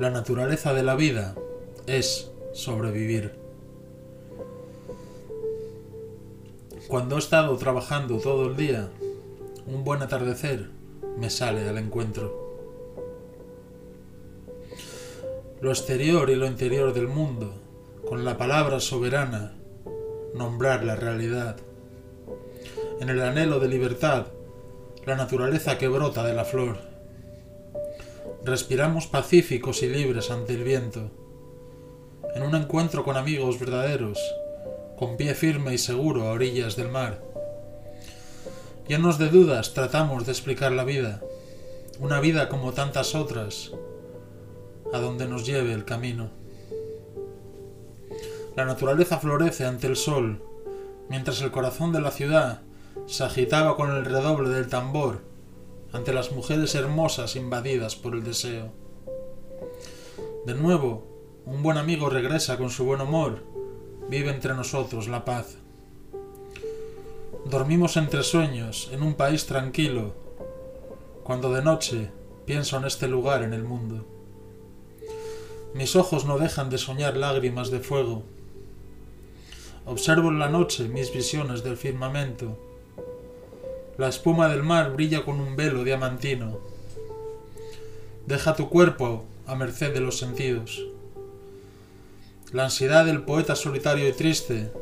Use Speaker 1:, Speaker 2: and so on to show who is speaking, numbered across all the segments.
Speaker 1: La naturaleza de la vida es sobrevivir. Cuando he estado trabajando todo el día, un buen atardecer me sale al encuentro. Lo exterior y lo interior del mundo, con la palabra soberana, nombrar la realidad. En el anhelo de libertad, la naturaleza que brota de la flor. Respiramos pacíficos y libres ante el viento. En un encuentro con amigos verdaderos, con pie firme y seguro a orillas del mar. Llenos de dudas tratamos de explicar la vida, una vida como tantas otras, a donde nos lleve el camino. La naturaleza florece ante el sol, mientras el corazón de la ciudad se agitaba con el redoble del tambor ante las mujeres hermosas invadidas por el deseo. De nuevo, un buen amigo regresa con su buen humor, vive entre nosotros la paz. Dormimos entre sueños en un país tranquilo, cuando de noche pienso en este lugar en el mundo. Mis ojos no dejan de soñar lágrimas de fuego. Observo en la noche mis visiones del firmamento la espuma del mar brilla con un velo diamantino. Deja tu cuerpo a merced de los sentidos. La ansiedad del poeta solitario y triste,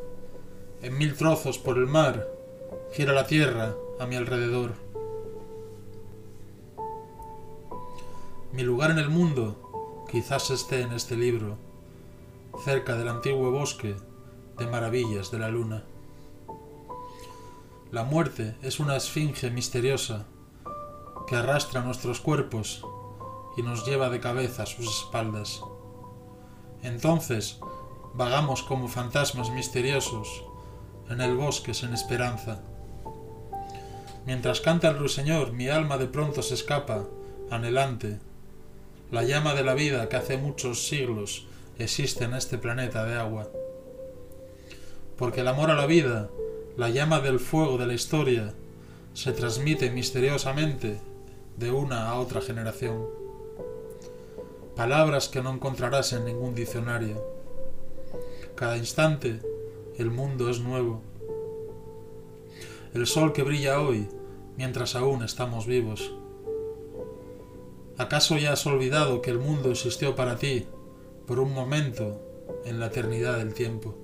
Speaker 1: en mil trozos por el mar, gira la tierra a mi alrededor. Mi lugar en el mundo quizás esté en este libro, cerca del antiguo bosque de maravillas de la luna. La muerte es una esfinge misteriosa que arrastra nuestros cuerpos y nos lleva de cabeza a sus espaldas. Entonces vagamos como fantasmas misteriosos en el bosque sin esperanza. Mientras canta el ruiseñor, mi alma de pronto se escapa, anhelante. La llama de la vida que hace muchos siglos existe en este planeta de agua. Porque el amor a la vida la llama del fuego de la historia se transmite misteriosamente de una a otra generación. Palabras que no encontrarás en ningún diccionario. Cada instante el mundo es nuevo. El sol que brilla hoy mientras aún estamos vivos. ¿Acaso ya has olvidado que el mundo existió para ti por un momento en la eternidad del tiempo?